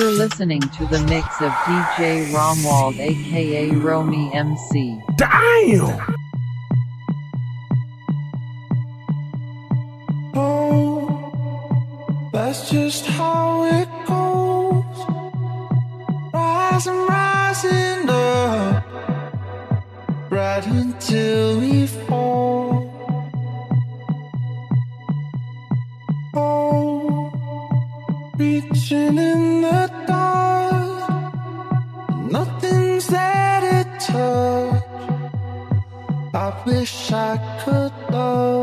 You're listening to the mix of DJ Romwald aka Romy MC. Damn! Oh, that's just how it goes. Rising, rising up, right until we fall. Oh, reaching in touch. I wish I could love.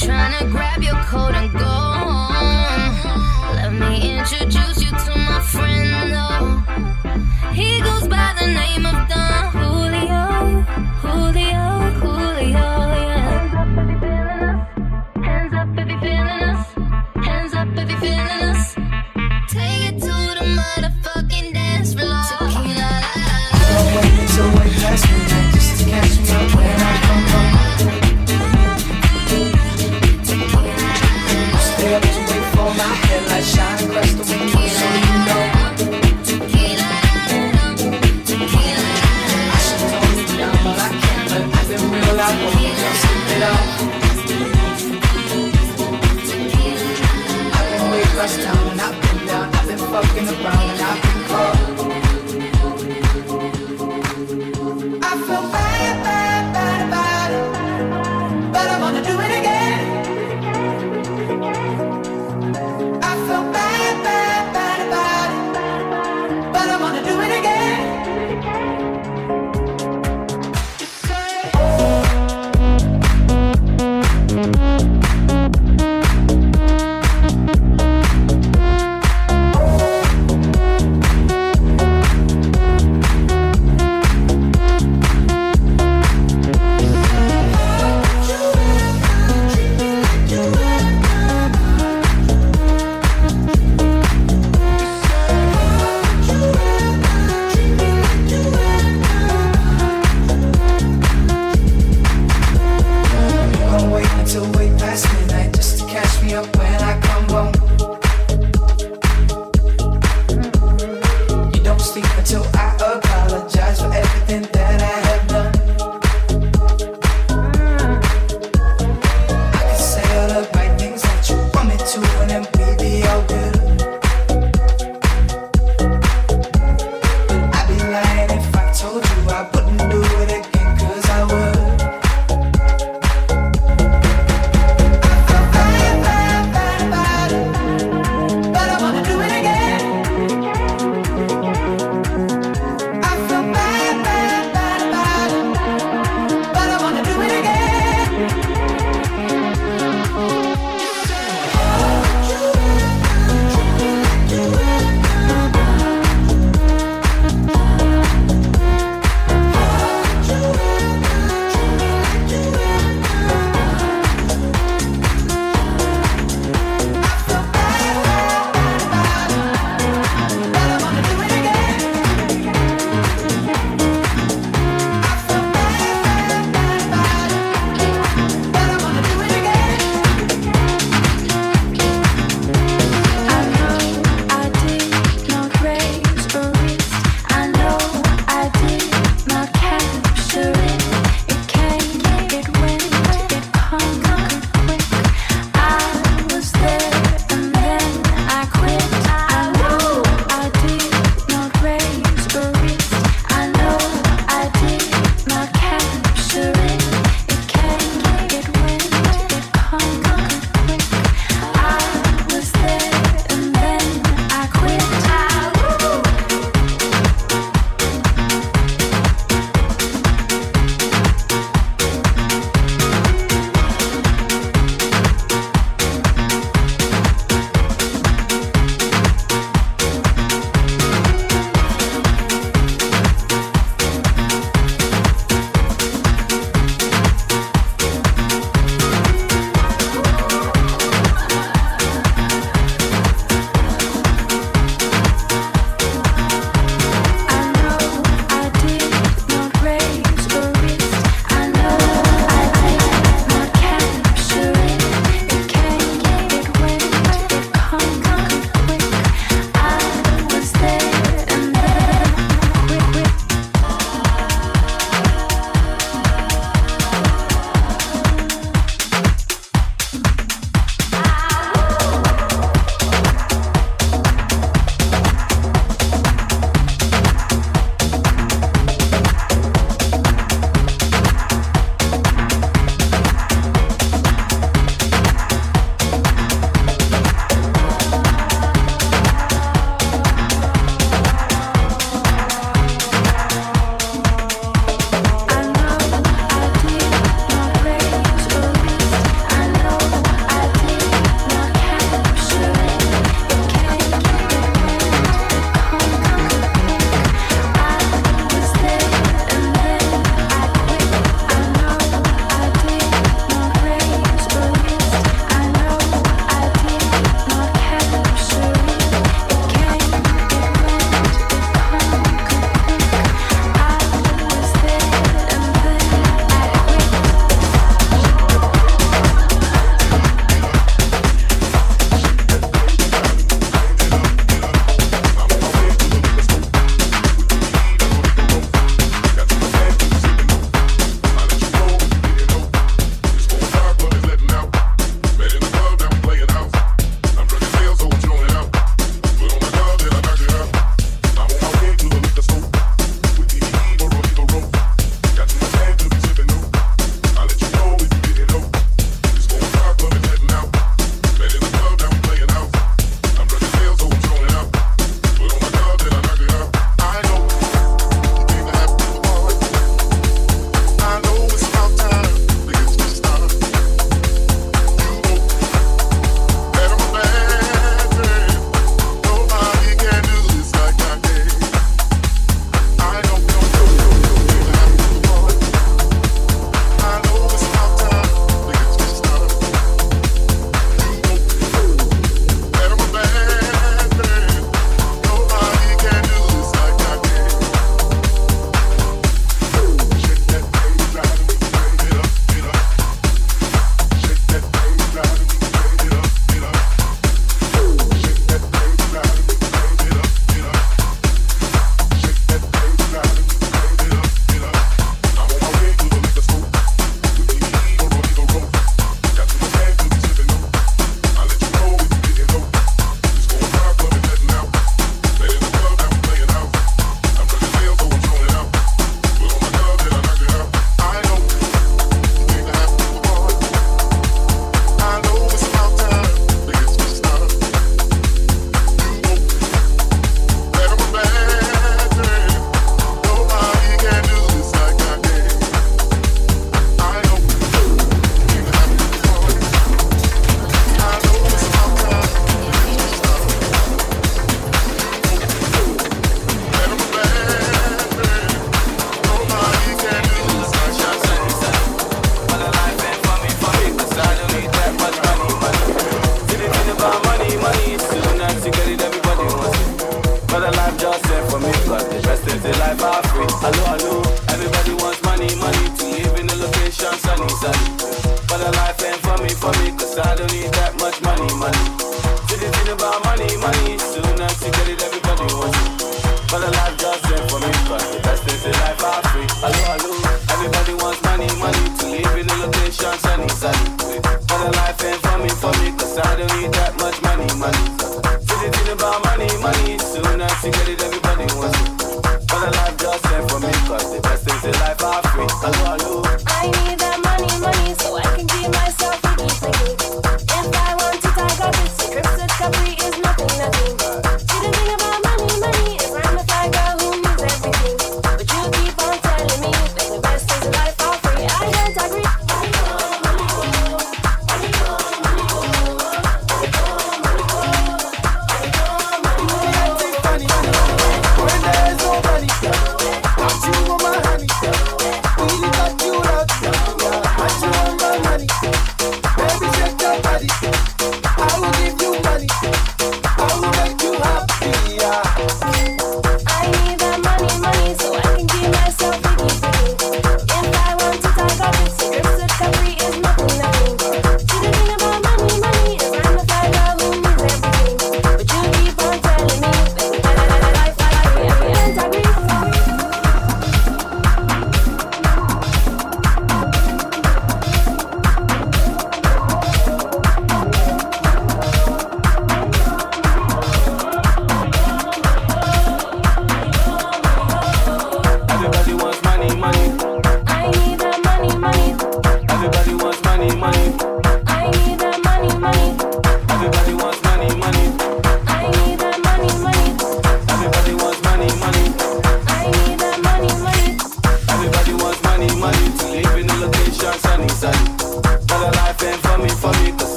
Tryna grab your coat and go home. Let me introduce you to my friend, though. He goes by the name of Don looking around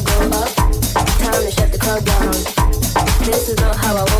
club go up. Time to shut the club down. This is not how I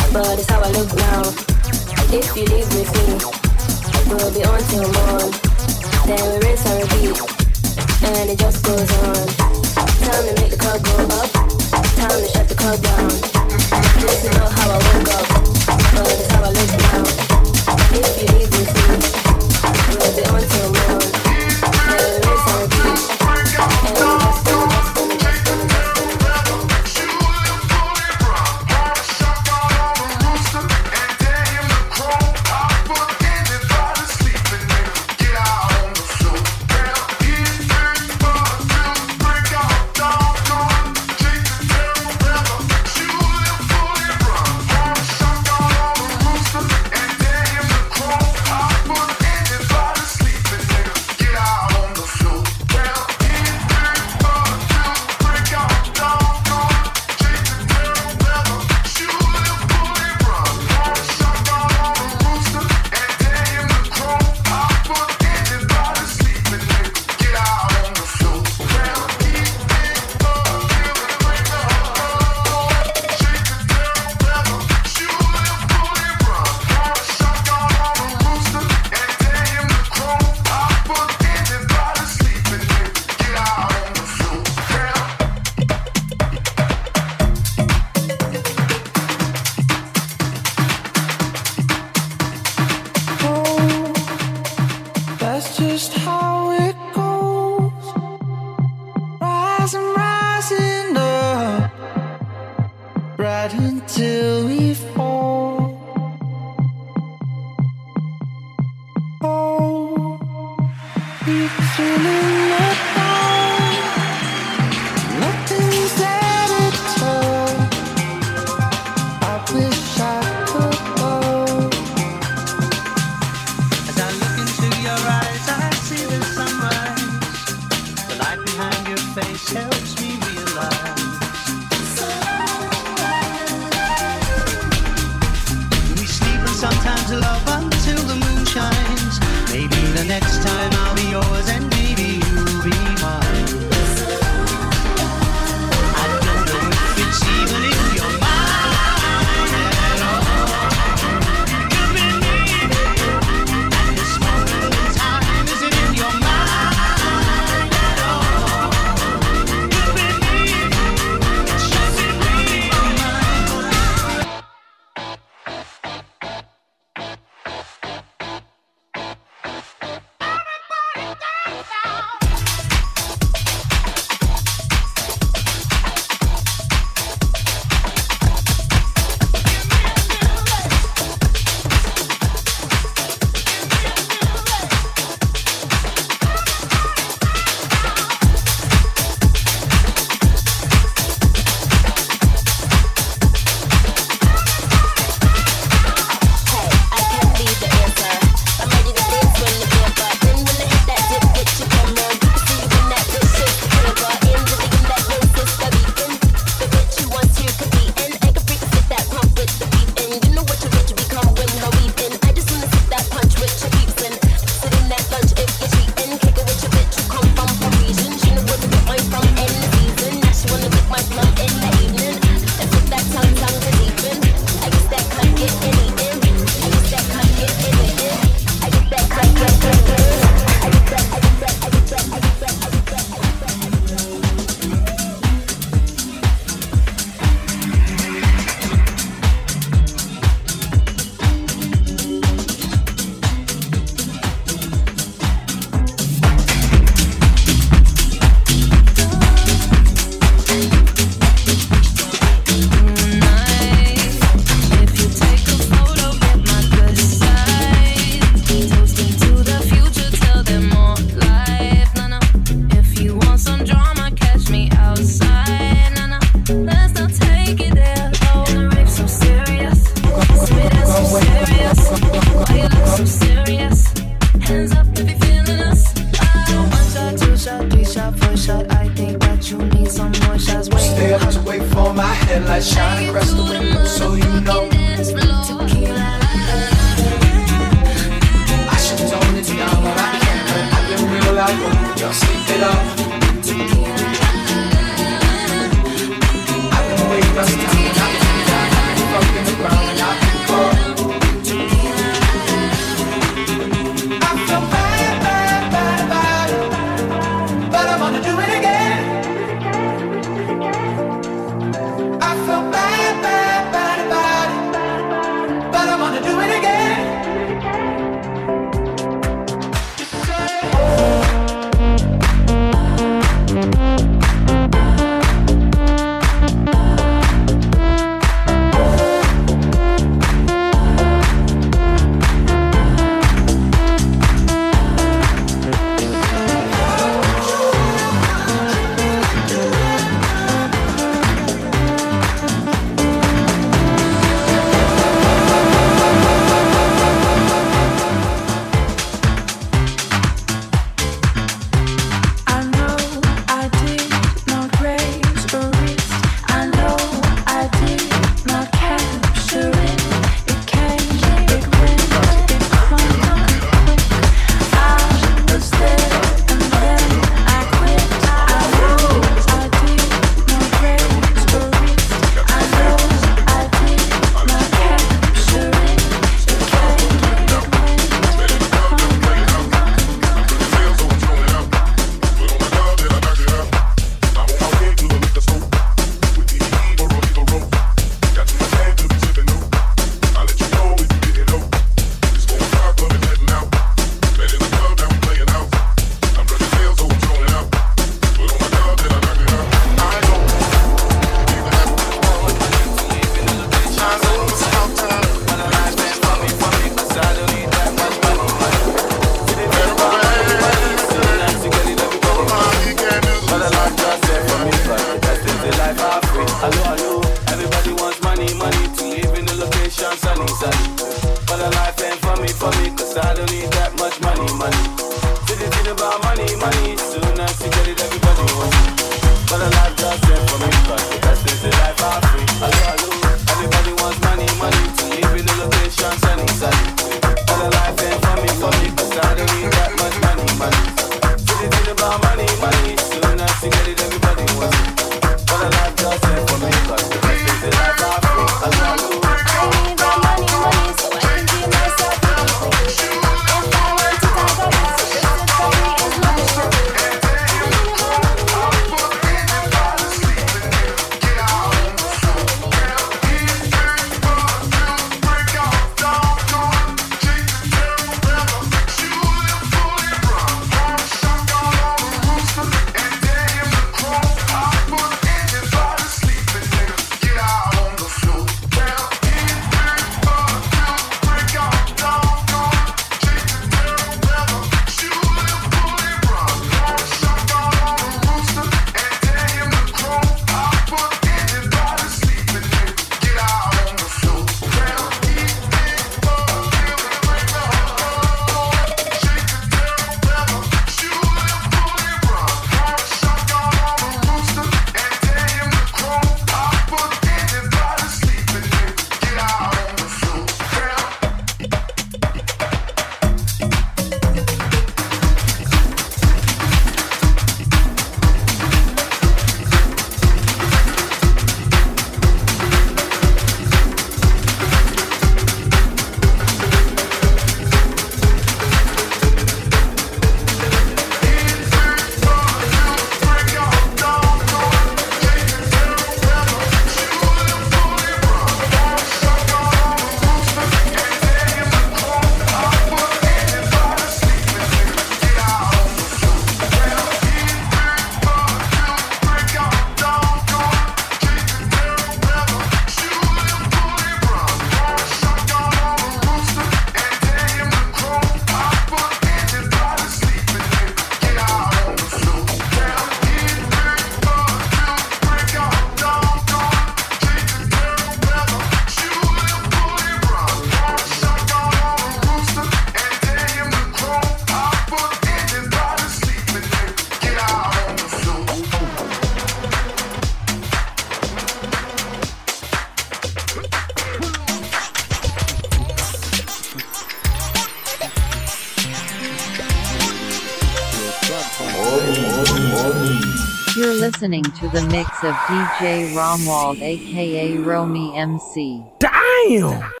of DJ Romwald aka Romy MC. Damn!